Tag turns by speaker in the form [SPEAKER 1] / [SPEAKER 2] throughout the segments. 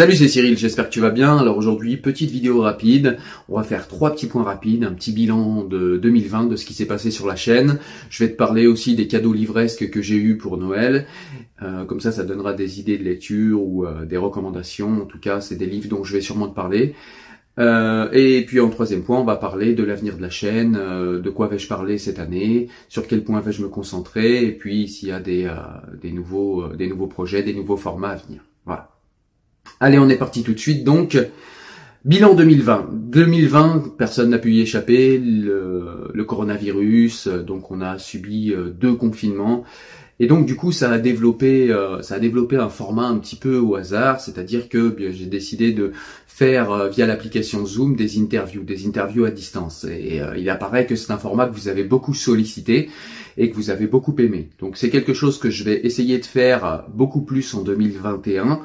[SPEAKER 1] Salut, c'est Cyril, j'espère que tu vas bien. Alors aujourd'hui, petite vidéo rapide. On va faire trois petits points rapides, un petit bilan de 2020 de ce qui s'est passé sur la chaîne. Je vais te parler aussi des cadeaux livresques que j'ai eu pour Noël. Euh, comme ça, ça donnera des idées de lecture ou euh, des recommandations. En tout cas, c'est des livres dont je vais sûrement te parler. Euh, et puis en troisième point, on va parler de l'avenir de la chaîne, de quoi vais-je parler cette année, sur quel point vais-je me concentrer, et puis s'il y a des, des, nouveaux, des nouveaux projets, des nouveaux formats à venir. Voilà. Allez, on est parti tout de suite. Donc, bilan 2020. 2020, personne n'a pu y échapper. Le, coronavirus, donc on a subi euh, deux confinements. Et donc du coup, ça a développé, euh, ça a développé un format un petit peu au hasard, c'est-à-dire que j'ai décidé de faire euh, via l'application Zoom des interviews, des interviews à distance. Et il apparaît que c'est un format que vous avez beaucoup sollicité et que vous avez beaucoup aimé. Donc c'est quelque chose que je vais essayer de faire beaucoup plus en 2021.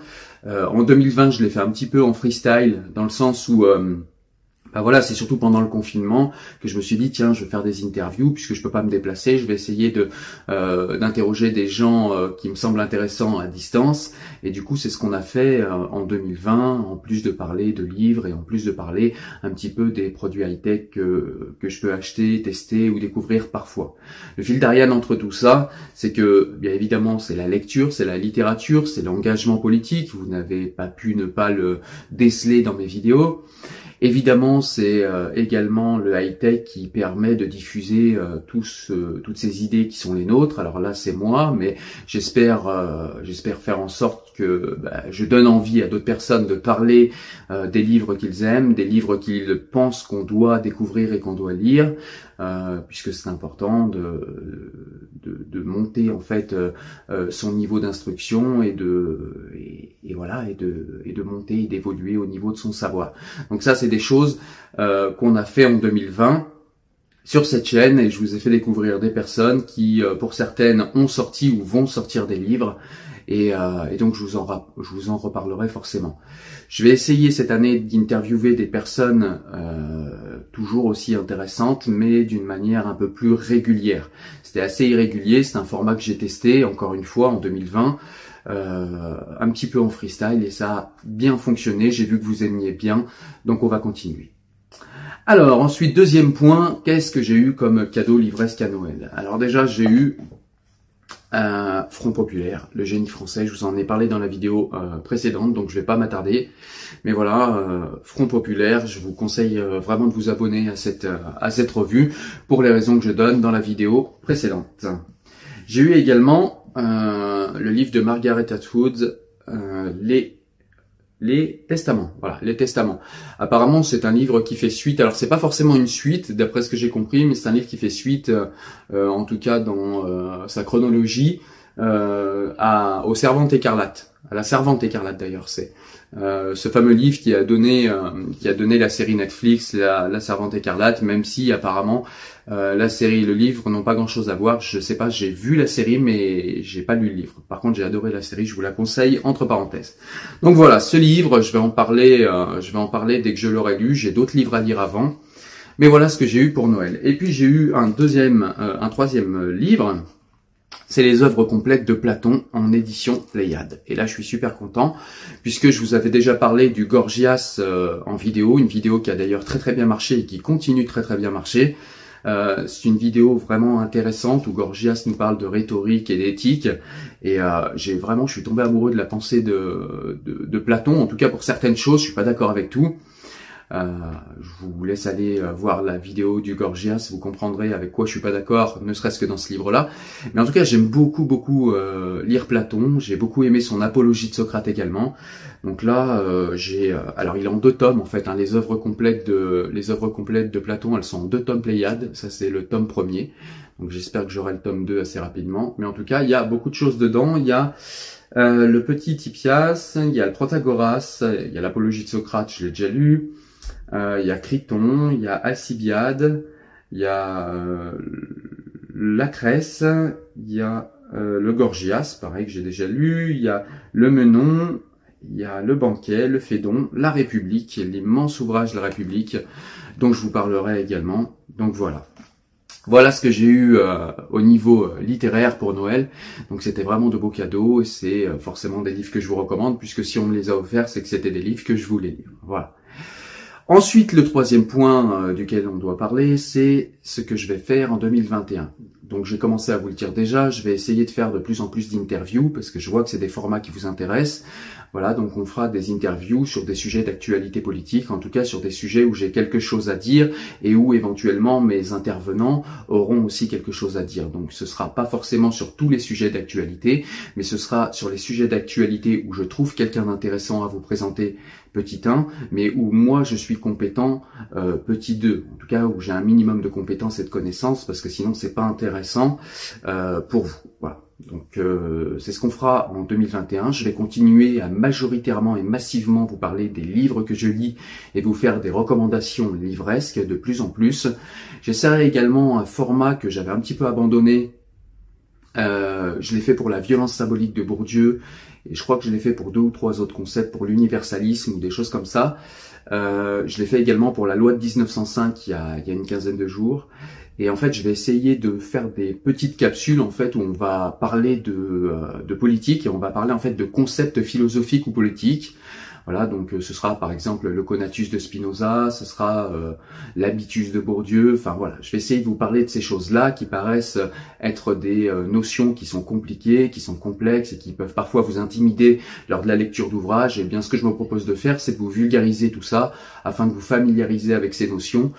[SPEAKER 1] Euh, en 2020, je l'ai fait un petit peu en freestyle, dans le sens où euh, bah voilà, c'est surtout pendant le confinement que je me suis dit tiens, je vais faire des interviews puisque je peux pas me déplacer, je vais essayer de euh, d'interroger des gens euh, qui me semblent intéressants à distance et du coup c'est ce qu'on a fait euh, en 2020 en plus de parler de livres et en plus de parler un petit peu des produits high tech que que je peux acheter, tester ou découvrir parfois. Le fil d'Ariane entre tout ça, c'est que bien évidemment c'est la lecture, c'est la littérature, c'est l'engagement politique. Vous n'avez pas pu ne pas le déceler dans mes vidéos. Évidemment, c'est euh, également le high-tech qui permet de diffuser euh, euh, toutes ces idées qui sont les nôtres. Alors là, c'est moi, mais j'espère j'espère faire en sorte que bah, je donne envie à d'autres personnes de parler des livres qu'ils aiment, des livres qu'ils pensent qu'on doit découvrir et qu'on doit lire, puisque c'est important de, de, de, monter en fait son niveau d'instruction et de et, voilà et de et de monter et d'évoluer au niveau de son savoir. Donc ça, c'est des choses euh, qu'on a fait en 2020 sur cette chaîne et je vous ai fait découvrir des personnes qui, euh, pour certaines, ont sorti ou vont sortir des livres et, euh, et donc je vous, en je vous en reparlerai forcément. Je vais essayer cette année d'interviewer des personnes toujours aussi intéressantes, mais d'une manière un peu plus régulière. C'était assez irrégulier, c'est un format que j'ai testé encore une fois en 2020. Euh, un petit peu en freestyle et ça a bien fonctionné. J'ai vu que vous aimiez bien, donc on va continuer. Alors ensuite, deuxième point, qu'est-ce que j'ai eu comme cadeau livresque à Noël? Alors déjà, j'ai eu un Front Populaire, le génie français. Je vous en ai parlé dans la vidéo euh, précédente, donc je vais pas m'attarder. Mais voilà, euh, Front Populaire, je vous conseille vraiment de vous abonner à cette revue pour les raisons que je donne dans la vidéo précédente. J'ai eu également euh, le livre de Margaret Atwood, euh, les les testaments. Voilà, les testaments. Apparemment, c'est un livre qui fait suite. Alors, c'est pas forcément une suite, d'après ce que j'ai compris, mais c'est un livre qui fait suite, euh, en tout cas dans sa chronologie, à, au Servante écarlate, à la Servante écarlate d'ailleurs. C'est ce fameux livre qui a donné, qui a donné la série Netflix, la, la Servante écarlate, même si apparemment euh, la série et le livre n'ont pas grand chose à voir. Je sais pas, j'ai vu la série, mais j'ai pas lu le livre. Par contre, j'ai adoré la série, je vous la conseille entre parenthèses. Donc voilà, ce livre, je vais en parler, euh, je vais en parler dès que je l'aurai lu. J'ai d'autres livres à lire avant. Mais voilà ce que j'ai eu pour Noël. Et puis j'ai eu un deuxième, euh, un troisième livre. C'est les œuvres complètes de Platon en édition Pléiade. Et là, je suis super content puisque je vous avais déjà parlé du Gorgias en vidéo, une vidéo qui a d'ailleurs très très bien marché et qui continue très très bien marcher. Euh, c'est une vidéo vraiment intéressante où Gorgias nous parle de rhétorique et d'éthique. Et euh, j'ai vraiment, je suis tombé amoureux de la pensée de, de, de, Platon. En tout cas, pour certaines choses, je suis pas d'accord avec tout. Euh, je vous laisse aller euh, voir la vidéo du Gorgias, vous comprendrez avec quoi je suis pas d'accord, ne serait-ce que dans ce livre-là. Mais en tout cas, j'aime beaucoup, beaucoup euh, lire Platon. J'ai beaucoup aimé son apologie de Socrate également. Donc là, j'ai, alors il est en deux tomes en fait. Hein, les œuvres complètes de, Platon, elles sont en deux tomes Pléiades. Ça c'est le tome premier. Donc j'espère que j'aurai le tome 2 assez rapidement. Mais en tout cas, il y a beaucoup de choses dedans. Il y a le petit Hippias, il y a le Protagoras, il y a l'apologie de Socrate, je l'ai déjà lu. Euh, il y a Criton, il y a Alcibiade, il y a euh, Lacresse, il y a euh, le Gorgias, pareil que j'ai déjà lu, il y a le Menon, il y a le Banquet, le Fédon, la République, l'immense ouvrage de la République, dont je vous parlerai également. Donc voilà. Voilà ce que j'ai eu au niveau littéraire pour Noël. Donc c'était vraiment de beaux cadeaux et c'est forcément des livres que je vous recommande puisque si on me les a offerts, c'est que c'était des livres que je voulais lire. Voilà. Ensuite, le troisième point duquel on doit parler, c'est ce que je vais faire en 2021. Donc j'ai commencé à vous le dire déjà, je vais essayer de faire de plus en plus d'interviews parce que je vois que c'est des formats qui vous intéressent. Voilà, donc on fera des interviews sur des sujets d'actualité politique, en tout cas sur des sujets où j'ai quelque chose à dire et où éventuellement mes intervenants auront aussi quelque chose à dire. Donc ce sera pas forcément sur tous les sujets d'actualité, mais ce sera sur les sujets d'actualité où je trouve quelqu'un d'intéressant à vous présenter petit 1, mais où moi je suis compétent euh, petit 2. En tout cas où j'ai un minimum de compétences et de connaissances parce que sinon c'est pas intéressant euh, pour vous. Voilà. Donc euh, c'est ce qu'on fera en 2021. Je vais continuer à majoritairement et massivement vous parler des livres que je lis et vous faire des recommandations livresques de plus en plus. J'essaierai également un format que j'avais un petit peu abandonné. Euh, je l'ai fait pour la violence symbolique de Bourdieu et je crois que je l'ai fait pour deux ou trois autres concepts, pour l'universalisme ou des choses comme ça. Euh, je l'ai fait également pour la loi de 1905 il y a, il y a une quinzaine de jours. Et en fait, je vais essayer de faire des petites capsules en fait où on va parler de, euh, de politique et on va parler en fait de concepts philosophiques ou politiques. Voilà, donc euh, ce sera par exemple le conatus de Spinoza, ce sera euh, l'habitus de Bourdieu. Enfin voilà, je vais essayer de vous parler de ces choses-là qui paraissent être des notions qui sont compliquées, qui sont complexes et qui peuvent parfois vous intimider lors de la lecture d'ouvrages. Et bien, ce que je me propose de faire, c'est de vous vulgariser tout ça afin de vous familiariser avec ces notions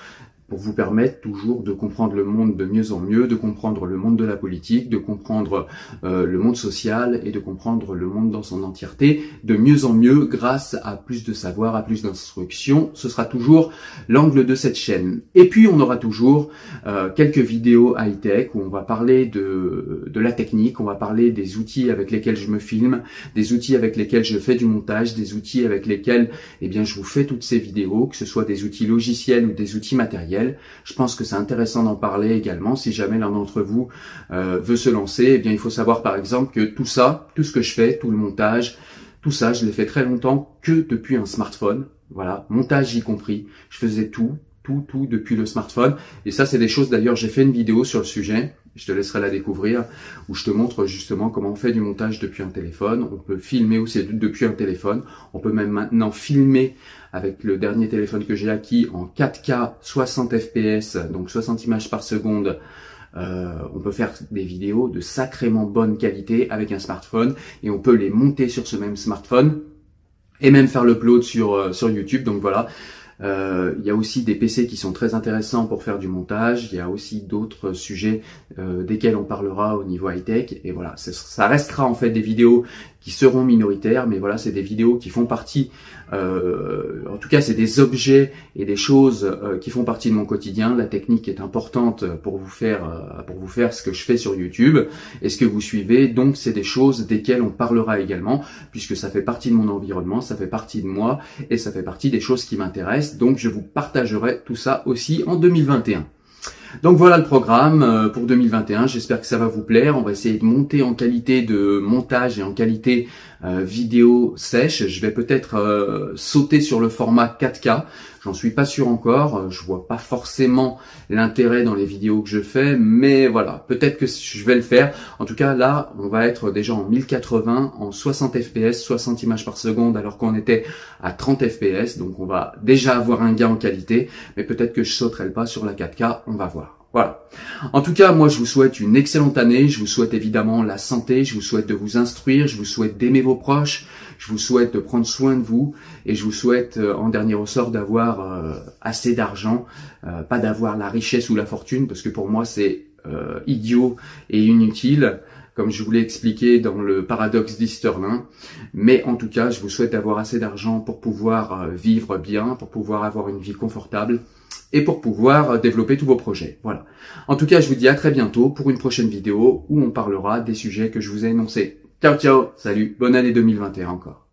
[SPEAKER 1] pour vous permettre toujours de comprendre le monde de mieux en mieux, de comprendre le monde de la politique, de comprendre euh, le monde social et de comprendre le monde dans son entièreté de mieux en mieux grâce à plus de savoir, à plus d'instruction. Ce sera toujours l'angle de cette chaîne. Et puis on aura toujours euh, quelques vidéos high-tech où on va parler de, de la technique, on va parler des outils avec lesquels je me filme, des outils avec lesquels je fais du montage, des outils avec lesquels eh bien, je vous fais toutes ces vidéos, que ce soit des outils logiciels ou des outils matériels je pense que c'est intéressant d'en parler également. Si jamais l'un d'entre vous euh, veut se lancer, eh bien, il faut savoir par exemple que tout ça, tout ce que je fais, tout le montage, tout ça, je l'ai fait très longtemps que depuis un smartphone. Voilà, montage y compris. Je faisais tout, tout, tout depuis le smartphone. Et ça, c'est des choses, d'ailleurs, j'ai fait une vidéo sur le sujet, je te laisserai la découvrir, où je te montre justement comment on fait du montage depuis un téléphone. On peut filmer aussi depuis un téléphone. On peut même maintenant filmer avec le dernier téléphone que j'ai acquis en 4K 60 fps, donc 60 images par seconde. Euh, on peut faire des vidéos de sacrément bonne qualité avec un smartphone et on peut les monter sur ce même smartphone et même faire l'upload sur, euh, sur YouTube. Donc voilà, euh, il y a aussi des PC qui sont très intéressants pour faire du montage. Il y a aussi d'autres sujets euh, desquels on parlera au niveau high tech. Et voilà, ça restera en fait des vidéos qui seront minoritaires, mais voilà, c'est des vidéos qui font partie, euh, en tout cas, c'est des objets et des choses euh, qui font partie de mon quotidien. La technique est importante pour vous faire, euh, pour vous faire ce que je fais sur YouTube et ce que vous suivez. Donc, c'est des choses desquelles on parlera également, puisque ça fait partie de mon environnement, ça fait partie de moi et ça fait partie des choses qui m'intéressent. Donc, je vous partagerai tout ça aussi en 2021. Donc voilà le programme euh, pour 2021. J'espère que ça va vous plaire. On va essayer de monter en qualité de montage et en qualité euh, vidéo sèche. Je vais peut-être euh, sauter sur le format 4K. J'en suis pas sûr encore. Je vois pas forcément l'intérêt dans les vidéos que je fais, mais voilà, peut-être que je vais le faire. En tout cas, là, on va être déjà en 1080, en 60 fps, 60 images par seconde, alors qu'on était à 30 fps. Donc on va déjà avoir un gain en qualité, mais peut-être que je sauterai le pas sur la 4K. On va voir. Voilà. En tout cas, moi, je vous souhaite une excellente année. Je vous souhaite évidemment la santé. Je vous souhaite de vous instruire. Je vous souhaite d'aimer vos proches. Je vous souhaite de prendre soin de vous. Et je vous souhaite, euh, en dernier ressort, d'avoir euh, assez d'argent. Euh, pas d'avoir la richesse ou la fortune, parce que pour moi, c'est idiot et inutile comme je vous l'ai expliqué dans le paradoxe d'Easterlin. Mais en tout cas, je vous souhaite d'avoir assez d'argent pour pouvoir vivre bien, pour pouvoir avoir une vie confortable et pour pouvoir développer tous vos projets. Voilà. En tout cas, je vous dis à très bientôt pour une prochaine vidéo où on parlera des sujets que je vous ai énoncés. Ciao ciao, salut, bonne année 2021 encore.